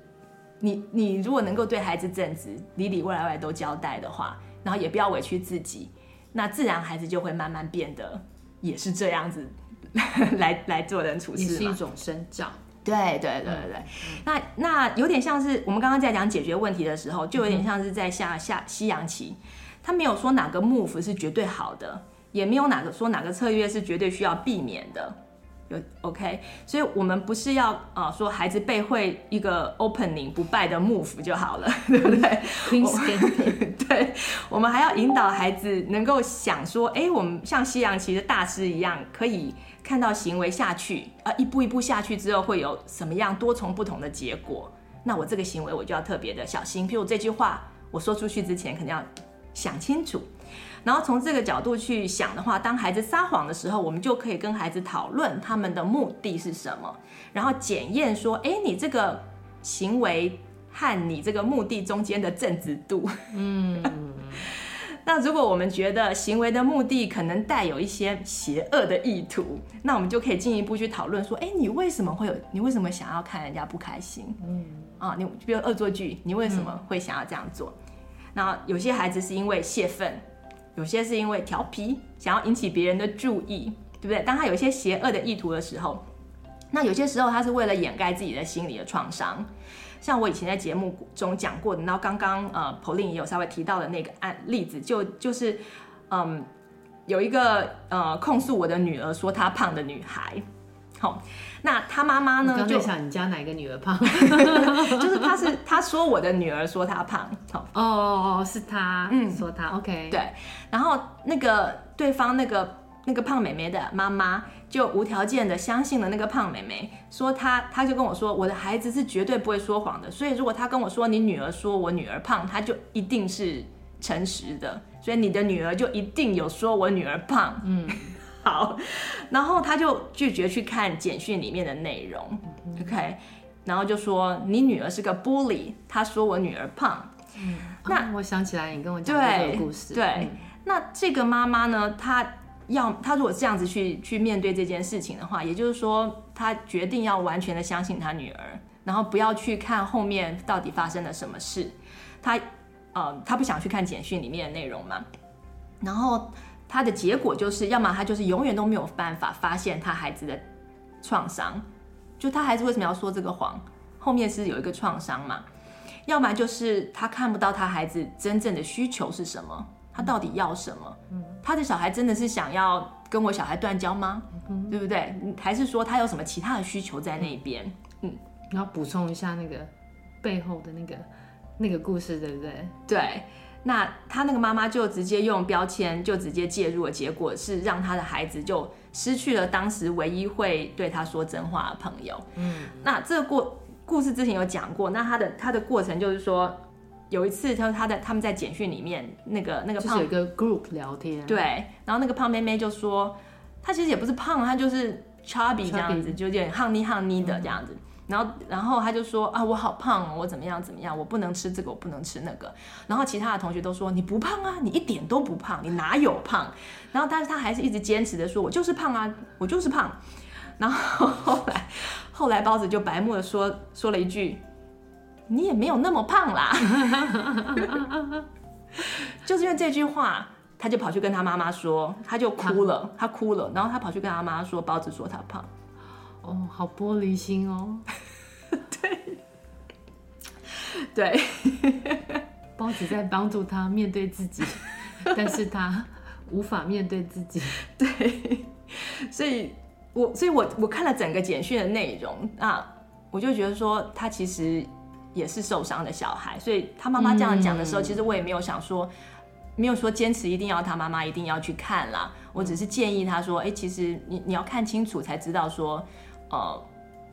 你你如果能够对孩子正直，里里外外都交代的话，然后也不要委屈自己，那自然孩子就会慢慢变得也是这样子。来来做人处事也是一种生长，对对对对对。嗯、那那有点像是我们刚刚在讲解决问题的时候，就有点像是在下下西洋棋，他没有说哪个 move 是绝对好的，也没有哪个说哪个策略是绝对需要避免的。有 OK，所以我们不是要啊、呃、说孩子背会一个 opening 不败的 move 就好了，对不对？对，我们还要引导孩子能够想说，哎，我们像西洋棋的大师一样，可以看到行为下去，啊，一步一步下去之后会有什么样多重不同的结果。那我这个行为我就要特别的小心，譬如这句话我说出去之前，肯定要想清楚。然后从这个角度去想的话，当孩子撒谎的时候，我们就可以跟孩子讨论他们的目的是什么，然后检验说，哎，你这个行为和你这个目的中间的正直度。嗯，那如果我们觉得行为的目的可能带有一些邪恶的意图，那我们就可以进一步去讨论说，哎，你为什么会有？你为什么想要看人家不开心？嗯，啊，你比如恶作剧，你为什么会想要这样做？那有些孩子是因为泄愤。有些是因为调皮，想要引起别人的注意，对不对？当他有一些邪恶的意图的时候，那有些时候他是为了掩盖自己的心理的创伤。像我以前在节目中讲过的，然后刚刚呃，Pauline 也有稍微提到的那个案例子，就就是嗯，有一个呃控诉我的女儿说她胖的女孩。好，那他妈妈呢？就想你家哪个女儿胖？就是他是他说我的女儿说她胖。好，哦哦哦，是他嗯说她 OK 对，然后那个对方那个那个胖妹妹的妈妈就无条件的相信了那个胖妹妹，说她她就跟我说，我的孩子是绝对不会说谎的，所以如果他跟我说你女儿说我女儿胖，他就一定是诚实的，所以你的女儿就一定有说我女儿胖。嗯。好，然后他就拒绝去看简讯里面的内容，OK，然后就说你女儿是个 bully，他说我女儿胖。嗯，那、哦、我想起来你跟我讲这个故事。对，那这个妈妈呢，她要她如果这样子去去面对这件事情的话，也就是说，她决定要完全的相信她女儿，然后不要去看后面到底发生了什么事。她呃，她不想去看简讯里面的内容嘛，然后。他的结果就是，要么他就是永远都没有办法发现他孩子的创伤，就他孩子为什么要说这个谎，后面是有一个创伤嘛？要么就是他看不到他孩子真正的需求是什么，他到底要什么？嗯，他的小孩真的是想要跟我小孩断交吗？嗯，对不对？还是说他有什么其他的需求在那边？嗯，你要补充一下那个背后的那个那个故事，对不对？对。那他那个妈妈就直接用标签就直接介入了，结果是让他的孩子就失去了当时唯一会对他说真话的朋友。嗯，那这个过故事之前有讲过，那他的他的过程就是说，有一次他他在他们在简讯里面那个那个胖有一个 group 聊天，对，然后那个胖妹妹就说，她其实也不是胖，她就是 chubby 这样子就有点 honey honey 的这样子。嗯然后，然后他就说啊，我好胖哦，我怎么样怎么样，我不能吃这个，我不能吃那个。然后其他的同学都说你不胖啊，你一点都不胖，你哪有胖？然后但是他还是一直坚持的说，我就是胖啊，我就是胖。然后后来，后来包子就白目的说说了一句，你也没有那么胖啦。就是因为这句话，他就跑去跟他妈妈说，他就哭了，他哭了，然后他跑去跟他妈妈说，包子说他胖。哦，好玻璃心哦。对，对，包子在帮助他面对自己，但是他无法面对自己。对，所以我，所以我，我看了整个简讯的内容啊，我就觉得说他其实也是受伤的小孩。所以他妈妈这样讲的时候，嗯、其实我也没有想说，没有说坚持一定要他妈妈一定要去看啦。我只是建议他说，哎、欸，其实你你要看清楚才知道说。呃，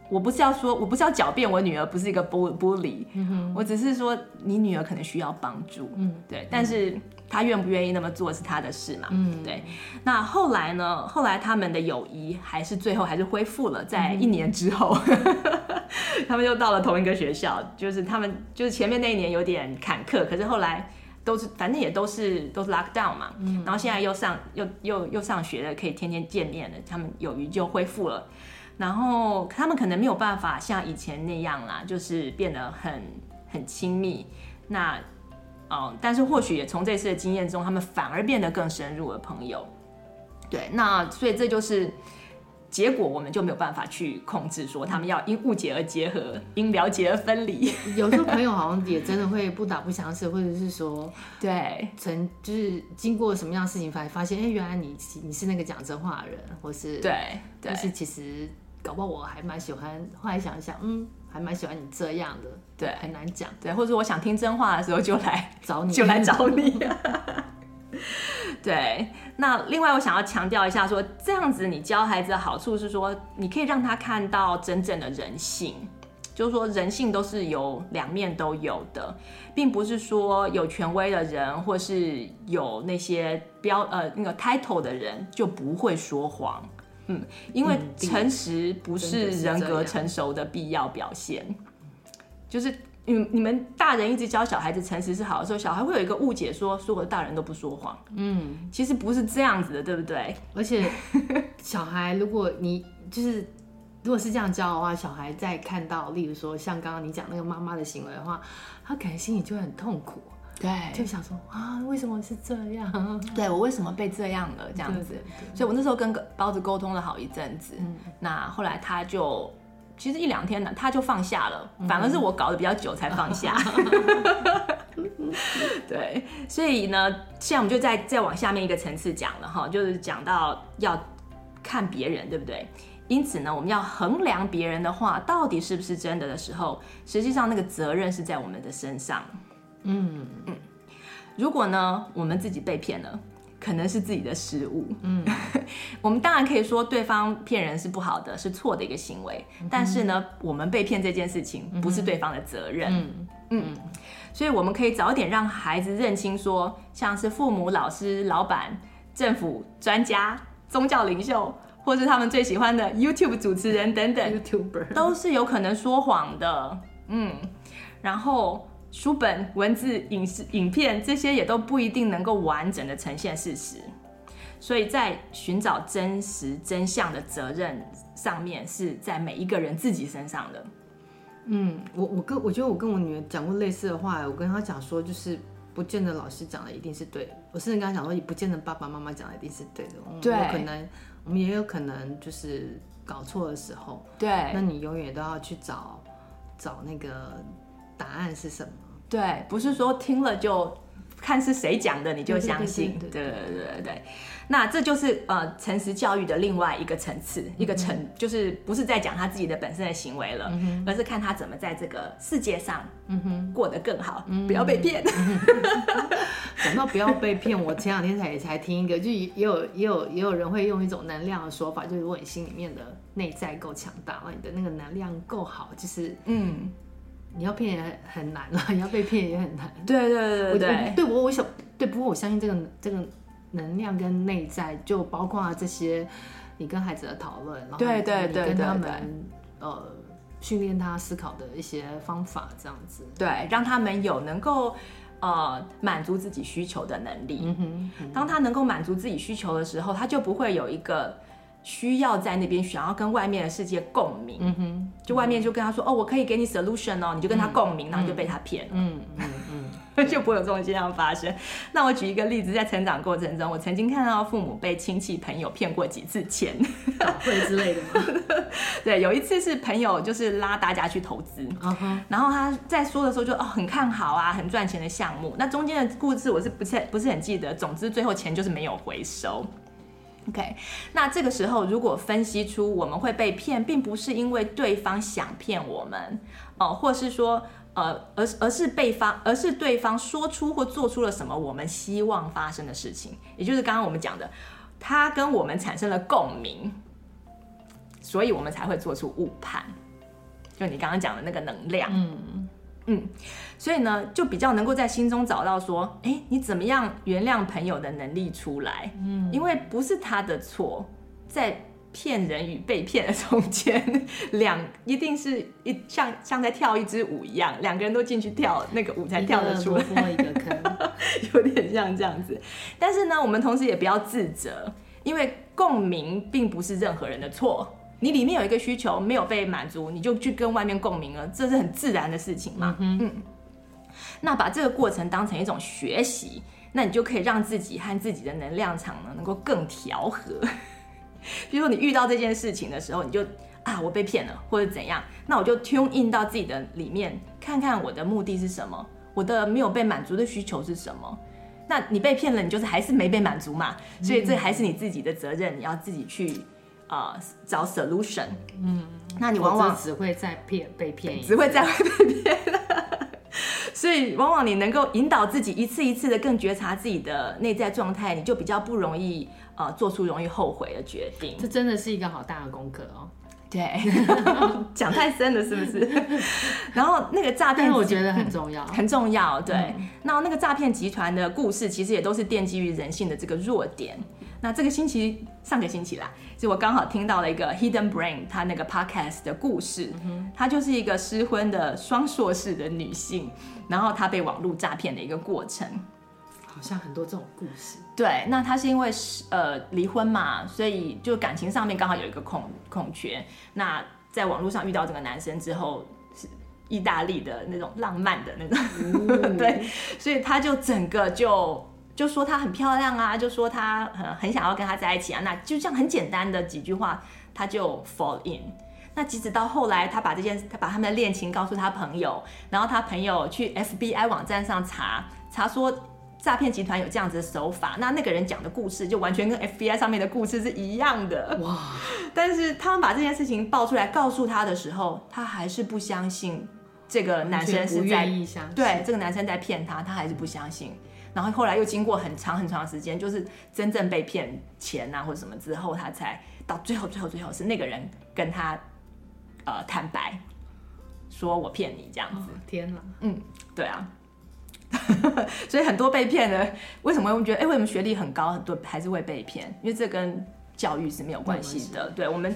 我不是要说，我不是要狡辩我女儿不是一个 bully，嗯，我只是说你女儿可能需要帮助，嗯，对，但是她愿不愿意那么做是她的事嘛，嗯，对。那后来呢？后来他们的友谊还是最后还是恢复了，在一年之后，嗯、他们又到了同一个学校，就是他们就是前面那一年有点坎坷，可是后来都是反正也都是都是 lock down 嘛，嗯，然后现在又上又又又上学了，可以天天见面了，他们友谊就恢复了。然后他们可能没有办法像以前那样啦，就是变得很很亲密。那，嗯，但是或许也从这次的经验中，他们反而变得更深入的朋友。对，那所以这就是结果我们就没有办法去控制，说他们要因误解而结合，因了解而分离。有时候朋友好像也真的会不打不相识，或者是说，对，曾就是经过什么样的事情，发发现，哎，原来你你是那个讲真话的人，或是对，对，就是其实搞不好我还蛮喜欢，后来想一想，嗯，还蛮喜欢你这样的，对，很难讲，对，或者我想听真话的时候就来 找你，就来找你。对，那另外我想要强调一下说，说这样子你教孩子的好处是说，你可以让他看到真正的人性，就是说人性都是有两面都有的，并不是说有权威的人或是有那些标呃那个 title 的人就不会说谎，嗯，因为诚实不是人格成熟的必要表现，就是。你你们大人一直教小孩子诚实是好的时候，小孩会有一个误解，说所有的大人都不说谎。嗯，其实不是这样子的，对不对？而且小孩，如果你就是如果是这样教的话，小孩在看到，例如说像刚刚你讲那个妈妈的行为的话，他可能心里就会很痛苦。对，就想说啊，为什么是这样？对，我为什么被这样了？这样子。所以我那时候跟包子沟通了好一阵子。嗯，那后来他就。其实一两天呢，他就放下了，反而是我搞得比较久才放下。对，所以呢，现在我们就再再往下面一个层次讲了哈，就是讲到要看别人，对不对？因此呢，我们要衡量别人的话到底是不是真的的时候，实际上那个责任是在我们的身上。嗯。嗯，如果呢，我们自己被骗了。可能是自己的失误，嗯，我们当然可以说对方骗人是不好的，是错的一个行为，嗯、但是呢，我们被骗这件事情不是对方的责任，嗯。嗯，所以我们可以早点让孩子认清说，像是父母、老师、老板、政府、专家、宗教领袖，或是他们最喜欢的 YouTube 主持人等等，YouTuber。都是有可能说谎的，嗯，然后。书本、文字、影视、影片，这些也都不一定能够完整的呈现事实，所以在寻找真实真相的责任上面，是在每一个人自己身上的。嗯，我我跟我觉得我跟我女儿讲过类似的话，我跟她讲说，就是不见得老师讲的一定是对的，我甚至跟她讲说，也不见得爸爸妈妈讲的一定是对的。对，有可能我们也有可能就是搞错的时候。对，那你永远都要去找找那个。答案是什么？对，不是说听了就看是谁讲的你就相信。对对对对对，那这就是呃诚实教育的另外一个层次，嗯、一个层就是不是在讲他自己的本身的行为了，嗯、而是看他怎么在这个世界上嗯哼过得更好，嗯、不要被骗。讲到不要被骗，我前两天才也才听一个，就也有也有也有人会用一种能量的说法，就是如果你心里面的内在够强大，你的那个能量够好，就是嗯。你要骗也很很难了，你要被骗也很难。对对对对对，对我我想对，不过我相信这个这个能量跟内在，就包括这些你跟孩子的讨论，然后对对对，跟他们呃训练他思考的一些方法，这样子，对，让他们有能够呃满足自己需求的能力。嗯哼，嗯哼，当他能够满足自己需求的时候，他就不会有一个。需要在那边想要跟外面的世界共鸣，嗯哼，就外面就跟他说，哦，我可以给你 solution 哦，你就跟他共鸣，然后就被他骗了，嗯嗯嗯，就不会有这种现象发生。那我举一个例子，在成长过程中，我曾经看到父母被亲戚朋友骗过几次钱，会之类的吗？对，有一次是朋友就是拉大家去投资，然后他在说的时候就哦很看好啊，很赚钱的项目。那中间的故事我是不是不是很记得，总之最后钱就是没有回收。OK，那这个时候如果分析出我们会被骗，并不是因为对方想骗我们，哦、或是说，呃，而而是被方，而是对方说出或做出了什么我们希望发生的事情，也就是刚刚我们讲的，他跟我们产生了共鸣，所以我们才会做出误判，就你刚刚讲的那个能量，嗯。嗯，所以呢，就比较能够在心中找到说，哎，你怎么样原谅朋友的能力出来？嗯，因为不是他的错，在骗人与被骗的中间，两一定是一像像在跳一支舞一样，两个人都进去跳那个舞才跳得出来，一个坑，有点像这样子。但是呢，我们同时也不要自责，因为共鸣并不是任何人的错。你里面有一个需求没有被满足，你就去跟外面共鸣了，这是很自然的事情嘛。嗯，嗯，那把这个过程当成一种学习，那你就可以让自己和自己的能量场呢能够更调和。比如说你遇到这件事情的时候，你就啊，我被骗了，或者怎样，那我就 tune in 到自己的里面，看看我的目的是什么，我的没有被满足的需求是什么。那你被骗了，你就是还是没被满足嘛，所以这还是你自己的责任，你要自己去啊、呃、找 solution。嗯，那你往往只会在骗被骗，只会在会被骗。所以，往往你能够引导自己一次一次的更觉察自己的内在状态，你就比较不容易呃做出容易后悔的决定。这真的是一个好大的功课哦。对，讲太深了是不是？然后那个诈骗，我觉得很重要，很重要。对，嗯、那那个诈骗集团的故事，其实也都是奠基于人性的这个弱点。那这个星期，上个星期啦，就我刚好听到了一个 Hidden Brain 他那个 podcast 的故事，她就是一个失婚的双硕士的女性，然后她被网络诈骗的一个过程，好像很多这种故事。对，那她是因为呃离婚嘛，所以就感情上面刚好有一个空空缺，那在网络上遇到这个男生之后，是意大利的那种浪漫的那种，嗯、对，所以她就整个就。就说她很漂亮啊，就说她很很想要跟他在一起啊，那就这样很简单的几句话，他就 fall in。那即使到后来，他把这件他把他们的恋情告诉他朋友，然后他朋友去 FBI 网站上查查说诈骗集团有这样子的手法，那那个人讲的故事就完全跟 FBI 上面的故事是一样的哇！但是他们把这件事情爆出来告诉他的时候，他还是不相信这个男生是在对这个男生在骗他，他还是不相信。然后后来又经过很长很长的时间，就是真正被骗钱啊或者什么之后，他才到最后最后最后是那个人跟他呃坦白，说我骗你这样子。哦、天哪，嗯，对啊，所以很多被骗的为什么会觉得哎为什么学历很高很多还是会被骗？因为这跟教育是没有关系的。对，我们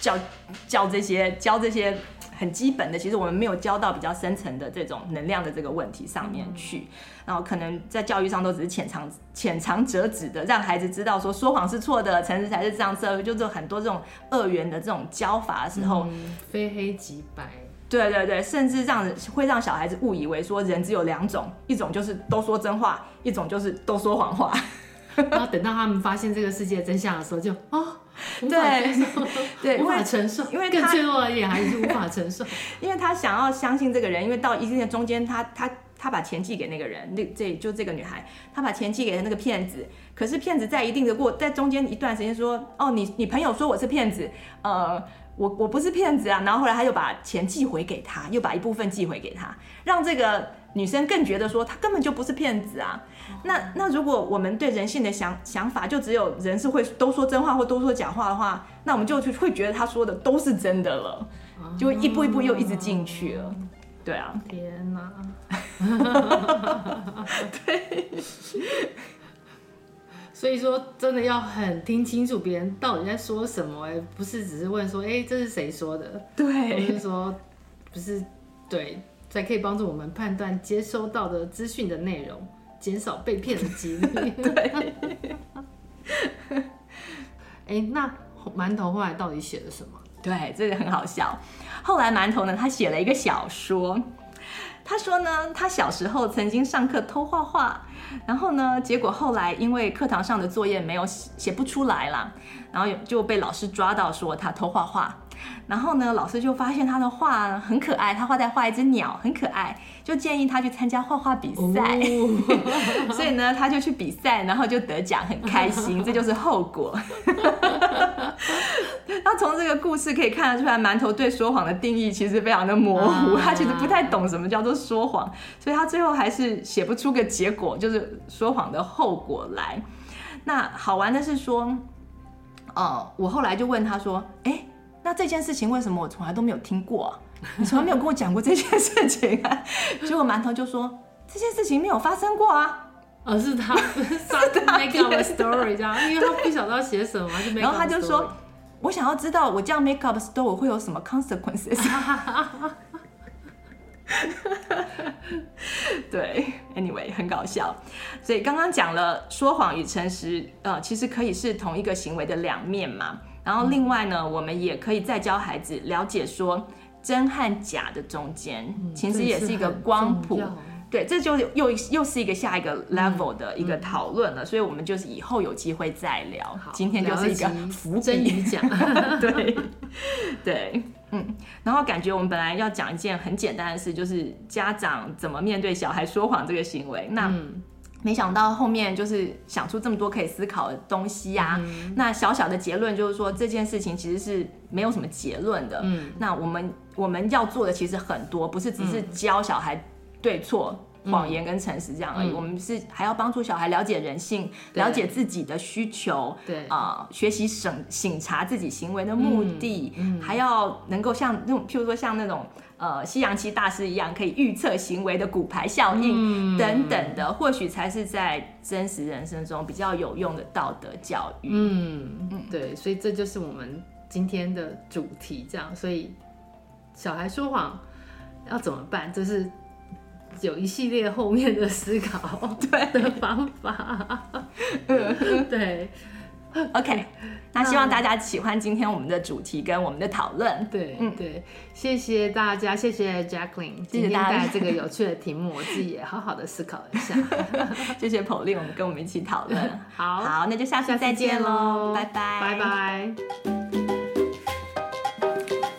教教这些教这些很基本的，其实我们没有教到比较深层的这种能量的这个问题上面去。嗯然后可能在教育上都只是浅尝浅尝辄止的，让孩子知道说说谎是错的，诚实才是上策。就是很多这种二元的这种教法的时候，嗯，非黑即白。对对对，甚至让人会让小孩子误以为说人只有两种，一种就是都说真话，一种就是都说谎话。然后等到他们发现这个世界真相的时候就，就哦，无法接受对，无法承受，因为更脆弱而言还是无法承受，因为他想要相信这个人，因为到一定的中间他，他他。他把钱寄给那个人，那这就这个女孩，她把钱寄给了那个骗子。可是骗子在一定的过，在中间一段时间说，哦，你你朋友说我是骗子，呃，我我不是骗子啊。然后后来他又把钱寄回给他，又把一部分寄回给他，让这个女生更觉得说他根本就不是骗子啊。那那如果我们对人性的想想法就只有人是会都说真话或都说假话的话，那我们就会觉得他说的都是真的了，就会一步一步又一直进去了。对啊，天哪！对，所以说真的要很听清楚别人到底在说什么，哎，不是只是问说，哎，这是谁说的？对，就是说，不是，对，才可以帮助我们判断接收到的资讯的内容，减少被骗的几率。对，哎，那馒头后来到底写了什么？对，这个很好笑。后来馒头呢，他写了一个小说。他说呢，他小时候曾经上课偷画画，然后呢，结果后来因为课堂上的作业没有写，写不出来了，然后就被老师抓到说他偷画画。然后呢，老师就发现他的画很可爱，他画在画一只鸟，很可爱，就建议他去参加画画比赛。哦、所以呢，他就去比赛，然后就得奖，很开心。这就是后果。那从这个故事可以看得出来，馒头对说谎的定义其实非常的模糊，他其实不太懂什么叫做说谎，所以他最后还是写不出个结果，就是说谎的后果来。那好玩的是说，哦，我后来就问他说，哎。那这件事情为什么我从来都没有听过啊？你从来没有跟我讲过这件事情啊？结果馒头就说这件事情没有发生过啊，而 是他是他 make up a story 这样，因为他不晓得要写什么，然后他就说，我想要知道我这样 make up story 会有什么 consequences。对，anyway 很搞笑。所以刚刚讲了说谎与诚实，呃，其实可以是同一个行为的两面嘛。然后另外呢，嗯、我们也可以再教孩子了解说真和假的中间，嗯、其实也是一个光谱。对，这就又又是一个下一个 level 的一个讨论了，嗯嗯、所以我们就是以后有机会再聊。好今天就是一个伏笔讲，对对，嗯，然后感觉我们本来要讲一件很简单的事，就是家长怎么面对小孩说谎这个行为，那。嗯没想到后面就是想出这么多可以思考的东西呀、啊。嗯、那小小的结论就是说，这件事情其实是没有什么结论的。嗯，那我们我们要做的其实很多，不是只是教小孩对错、嗯、谎言跟诚实这样而已。嗯、我们是还要帮助小孩了解人性，了解自己的需求，对啊、呃，学习审省察自己行为的目的，还要能够像那种，譬如说像那种。呃，西洋棋大师一样可以预测行为的骨牌效应等等的，嗯、或许才是在真实人生中比较有用的道德教育。嗯嗯，对，所以这就是我们今天的主题，这样。所以小孩说谎要怎么办？这是有一系列后面的思考 对的方法。对。对 OK，那希望大家喜欢今天我们的主题跟我们的讨论。对，嗯，对，谢谢大家，谢谢 Jacqueline，今天带这个有趣的题目，我自己也好好的思考一下。谢谢 Pauline，我们跟我们一起讨论。好，好，那就下次再见喽，拜拜，拜拜。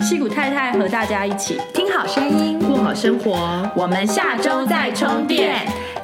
戏骨太太和大家一起听好声音，过好生活，我们下周再充电。